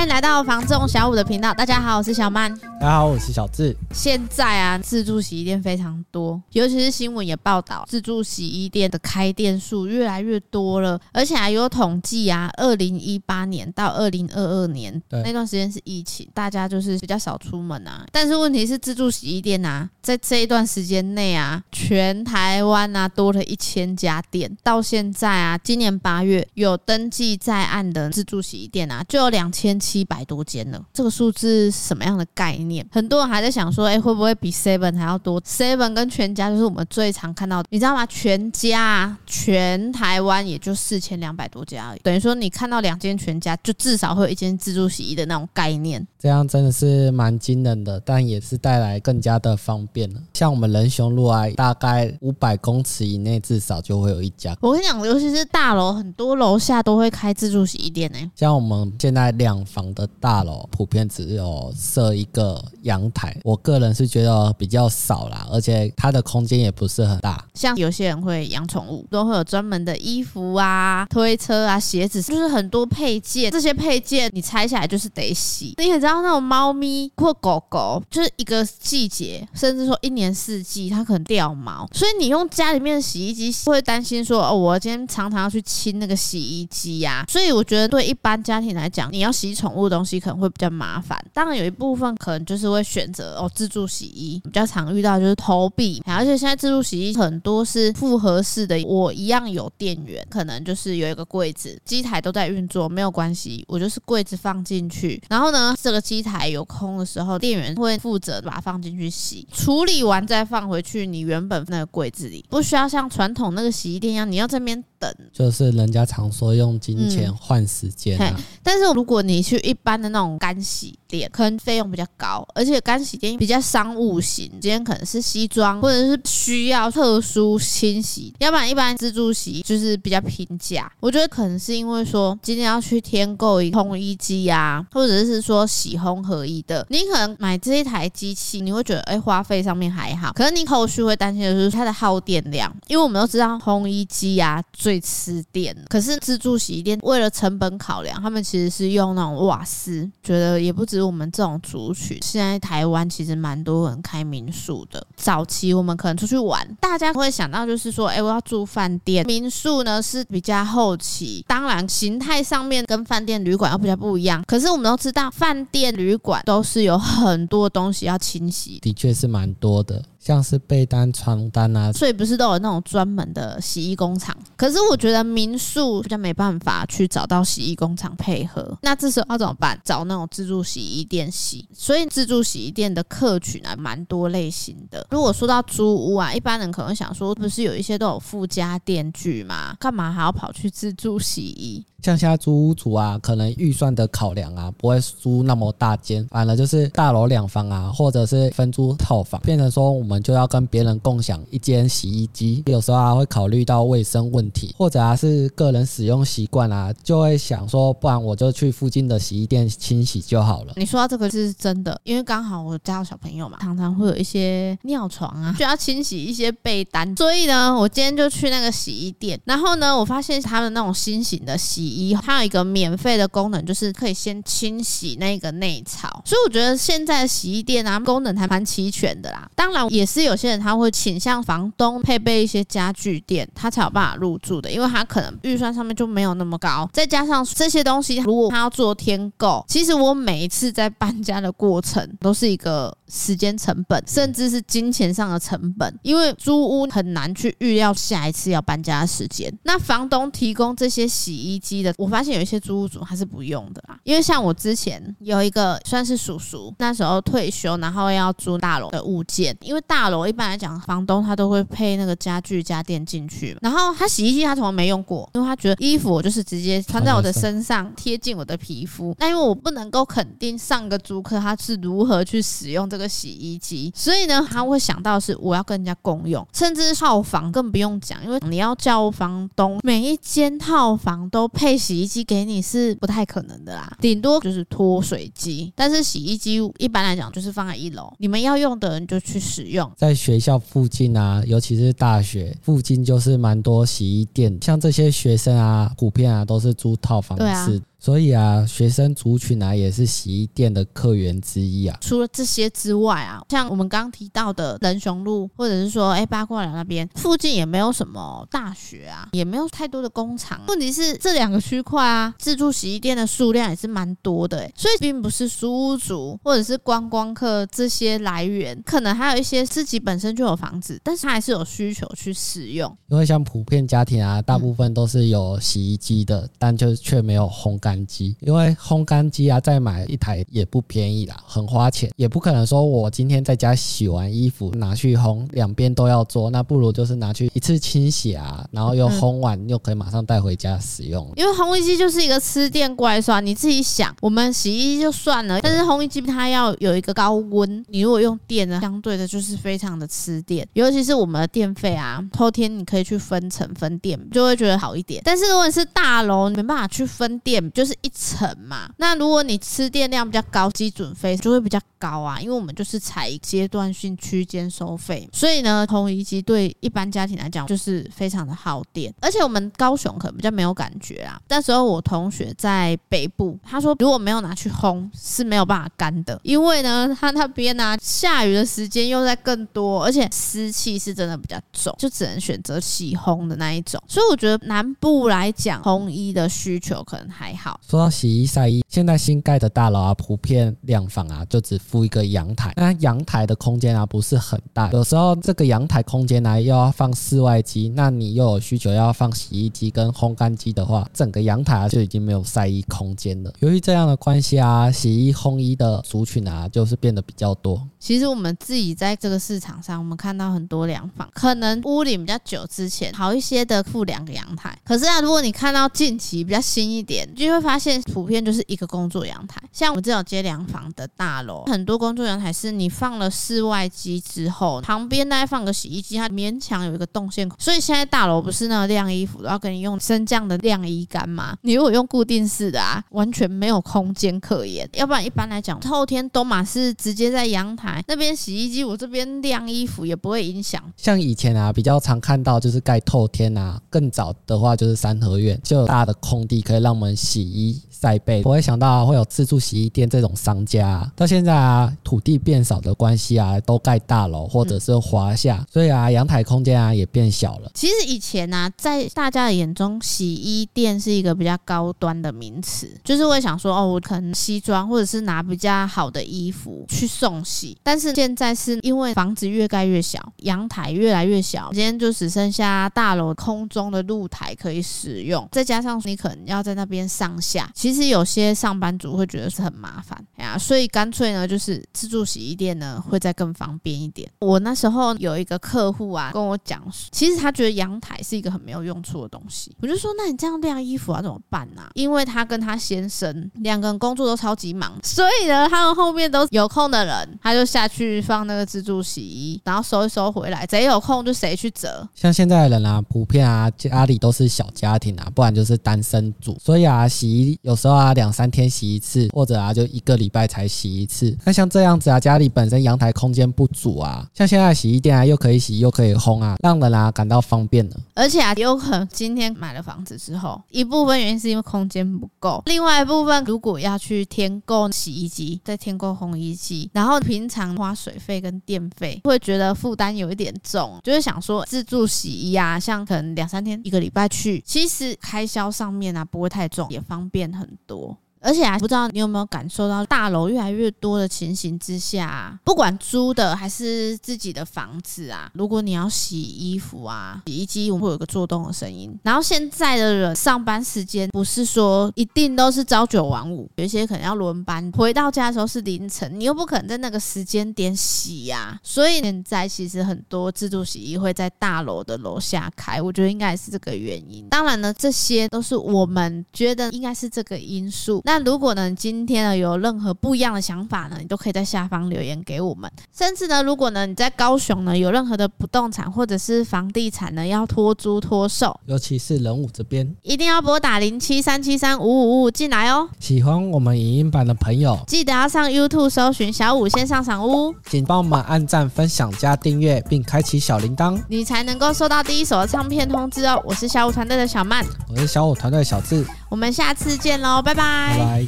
欢迎来到房仲小五的频道。大家好，我是小曼。大家好，我是小智。现在啊，自助洗衣店非常多，尤其是新闻也报道，自助洗衣店的开店数越来越多了。而且还有统计啊，二零一八年到二零二二年那段时间是疫情，大家就是比较少出门啊。但是问题是，自助洗衣店啊，在这一段时间内啊，全台湾啊多了一千家店。到现在啊，今年八月有登记在案的自助洗衣店啊，就有两千。七百多间了，这个数字是什么样的概念？很多人还在想说，哎，会不会比 Seven 还要多？Seven 跟全家就是我们最常看到的，你知道吗？全家全台湾也就四千两百多家而已，等于说你看到两间全家，就至少会有一间自助洗衣的那种概念。这样真的是蛮惊人的，但也是带来更加的方便了。像我们仁雄路啊，大概五百公尺以内至少就会有一家。我跟你讲，尤其是大楼，很多楼下都会开自助洗衣店呢。像我们现在两房的大楼，普遍只有设一个阳台，我个人是觉得比较少啦，而且它的空间也不是很大。像有些人会养宠物，都会有专门的衣服啊、推车啊、鞋子，就是很多配件。这些配件你拆下来就是得洗，你也知道。那种猫咪或狗狗，就是一个季节，甚至说一年四季，它可能掉毛，所以你用家里面的洗衣机会担心说，哦，我今天常常要去清那个洗衣机呀。所以我觉得对一般家庭来讲，你要洗宠物的东西可能会比较麻烦。当然有一部分可能就是会选择哦自助洗衣，比较常遇到就是投币，而且现在自助洗衣很多是复合式的，我一样有电源，可能就是有一个柜子，机台都在运作，没有关系，我就是柜子放进去，然后呢这个。机台有空的时候，店员会负责把它放进去洗，处理完再放回去你原本那个柜子里，不需要像传统那个洗衣店一样，你要这边等。就是人家常说用金钱换时间啊。嗯，但是如果你去一般的那种干洗店，可能费用比较高，而且干洗店比较商务型，今天可能是西装或者是需要特殊清洗，要不然一般自助洗就是比较平价。我觉得可能是因为说今天要去添购一烘衣机呀，或者是说洗烘合一的，你可能买这一台机器，你会觉得哎、欸、花费上面还好，可是你后续会担心的是它的耗电量，因为我们都知道烘衣机呀最吃电，可是自助洗衣店为了成本考量，他们其实是用那种瓦斯，觉得也不止。我们这种族群，现在台湾其实蛮多人开民宿的。早期我们可能出去玩，大家会想到就是说，哎，我要住饭店。民宿呢是比较后期，当然形态上面跟饭店旅馆要比较不一样。可是我们都知道，饭店旅馆都是有很多东西要清洗，的确是蛮多的。像是被单、床单啊，所以不是都有那种专门的洗衣工厂？可是我觉得民宿比较没办法去找到洗衣工厂配合，那这时候要怎么办？找那种自助洗衣店洗。所以自助洗衣店的客群啊，蛮多类型的。如果说到租屋啊，一般人可能想说，不是有一些都有附加电具吗？干嘛还要跑去自助洗衣？像现在租屋主啊，可能预算的考量啊，不会租那么大间，反而就是大楼两房啊，或者是分租套房，变成说我们就要跟别人共享一间洗衣机，有时候还会考虑到卫生问题，或者啊是个人使用习惯啊，就会想说，不然我就去附近的洗衣店清洗就好了。你说到这个是真的，因为刚好我家有小朋友嘛，常常会有一些尿床啊，需要清洗一些被单，所以呢，我今天就去那个洗衣店，然后呢，我发现他们那种新型的洗。它有一个免费的功能，就是可以先清洗那个内槽，所以我觉得现在的洗衣店啊，功能还蛮齐全的啦。当然，也是有些人他会倾向房东配备一些家具店，他才有办法入住的，因为他可能预算上面就没有那么高。再加上这些东西，如果他要做添购，其实我每一次在搬家的过程都是一个时间成本，甚至是金钱上的成本，因为租屋很难去预料下一次要搬家的时间。那房东提供这些洗衣机的。我发现有一些租屋主他是不用的啦，因为像我之前有一个算是叔叔，那时候退休，然后要租大楼的物件，因为大楼一般来讲，房东他都会配那个家具家电进去，然后他洗衣机他从来没用过，因为他觉得衣服我就是直接穿在我的身上，贴近我的皮肤，那因为我不能够肯定上个租客他是如何去使用这个洗衣机，所以呢，他会想到是我要跟人家共用，甚至套房更不用讲，因为你要叫房东每一间套房都配。洗衣机给你是不太可能的啦，顶多就是脱水机。但是洗衣机一般来讲就是放在一楼，你们要用的人就去使用。在学校附近啊，尤其是大学附近，就是蛮多洗衣店。像这些学生啊，普遍啊都是租套房式。所以啊，学生族群啊也是洗衣店的客源之一啊。除了这些之外啊，像我们刚刚提到的仁雄路，或者是说哎八卦寮那边附近也没有什么大学啊，也没有太多的工厂。问题是这两个区块啊，自助洗衣店的数量也是蛮多的哎，所以并不是租屋族或者是观光客这些来源，可能还有一些自己本身就有房子，但是他还是有需求去使用。因为像普遍家庭啊，大部分都是有洗衣机的，嗯、但就却没有烘干机。因为烘干机啊，再买一台也不便宜啦，很花钱，也不可能说我今天在家洗完衣服拿去烘，两边都要做，那不如就是拿去一次清洗啊，然后又烘完又可以马上带回家使用。因为烘衣机就是一个吃电怪兽，你自己想，我们洗衣机就算了，但是烘衣机它要有一个高温，你如果用电呢，相对的就是非常的吃电，尤其是我们的电费啊，透天你可以去分层分电，就会觉得好一点。但是如果你是大楼，你没办法去分电，就是一层嘛。那如果你吃电量比较高，基准费就会比较高啊，因为我们就是采阶段性区间收费，所以呢，烘衣机对一般家庭来讲就是非常的耗电，而且我们高雄可能比较没有感觉啊。那时候我同学在北部，他说如果没有拿去烘是没有办法干的，因为呢，他那边呢、下雨的时间又在更多，而且湿气是真的比较重，就只能选择洗烘的那一种。所以我觉得南部来讲，烘衣的需求可能还好。说到洗衣晒衣，现在新盖的大楼啊，普遍两房啊，就只附一个阳台。那阳台的空间啊，不是很大，有时候这个阳台空间呢、啊，又要放室外机，那你又有需求要放洗衣机跟烘干机的话，整个阳台啊就已经没有晒衣空间了。由于这样的关系啊，洗衣烘衣的族群啊，就是变得比较多。其实我们自己在这个市场上，我们看到很多两房，可能屋里比较久之前好一些的附两个阳台。可是啊，如果你看到近期比较新一点，就会发现普遍就是一个工作阳台。像我们这种接两房的大楼，很多工作阳台是你放了室外机之后，旁边再放个洗衣机，它勉强有一个动线。所以现在大楼不是那个晾衣服都要给你用升降的晾衣杆吗？你如果用固定式的啊，完全没有空间可言。要不然一般来讲，透天都嘛是直接在阳台。那边洗衣机，我这边晾衣服也不会影响。像以前啊，比较常看到就是盖透天啊，更早的话就是三合院，就有大的空地可以让我们洗衣。晒被，不会想到会有自助洗衣店这种商家啊。到现在啊，土地变少的关系啊，都盖大楼或者是华夏，嗯、所以啊，阳台空间啊也变小了。其实以前呢、啊，在大家的眼中，洗衣店是一个比较高端的名词，就是会想说，哦，我可能西装或者是拿比较好的衣服去送洗。但是现在是因为房子越盖越小，阳台越来越小，今天就只剩下大楼空中的露台可以使用，再加上你可能要在那边上下，其实。有些上班族会觉得是很麻烦呀，所以干脆呢，就是自助洗衣店呢会再更方便一点。我那时候有一个客户啊跟我讲，其实他觉得阳台是一个很没有用处的东西。我就说，那你这样晾衣服要怎么办呢？因为他跟他先生两个人工作都超级忙，所以呢，他们后面都有空的人，他就下去放那个自助洗衣，然后收一收回来，谁有空就谁去折。像现在的人啊，普遍啊家里都是小家庭啊，不然就是单身族，所以啊洗衣有时候。啊，两三天洗一次，或者啊，就一个礼拜才洗一次。那像这样子啊，家里本身阳台空间不足啊，像现在洗衣店啊，又可以洗又可以烘啊，让人啊感到方便了。而且啊，有可能今天买了房子之后，一部分原因是因为空间不够，另外一部分如果要去添购洗衣机，再添购烘衣机，然后平常花水费跟电费，会觉得负担有一点重，就是想说自助洗衣啊，像可能两三天一个礼拜去，其实开销上面啊不会太重，也方便很多。而且啊，不知道你有没有感受到，大楼越来越多的情形之下，不管租的还是自己的房子啊，如果你要洗衣服啊，洗衣机我们会有个做动的声音。然后现在的人上班时间不是说一定都是朝九晚五，有一些可能要轮班，回到家的时候是凌晨，你又不可能在那个时间点洗呀。所以现在其实很多自助洗衣会在大楼的楼下开，我觉得应该是这个原因。当然呢，这些都是我们觉得应该是这个因素。那如果呢，今天呢有任何不一样的想法呢，你都可以在下方留言给我们。甚至呢，如果呢你在高雄呢有任何的不动产或者是房地产呢要托租托售，尤其是人武这边，一定要拨打零七三七三五五五五进来哦。喜欢我们影音版的朋友，记得要上 YouTube 搜寻小五线上赏屋，请帮我们按赞、分享、加订阅，并开启小铃铛，你才能够收到第一手的唱片通知哦。我是小五团队的小曼，我是小五团队的小智。我们下次见喽，拜拜。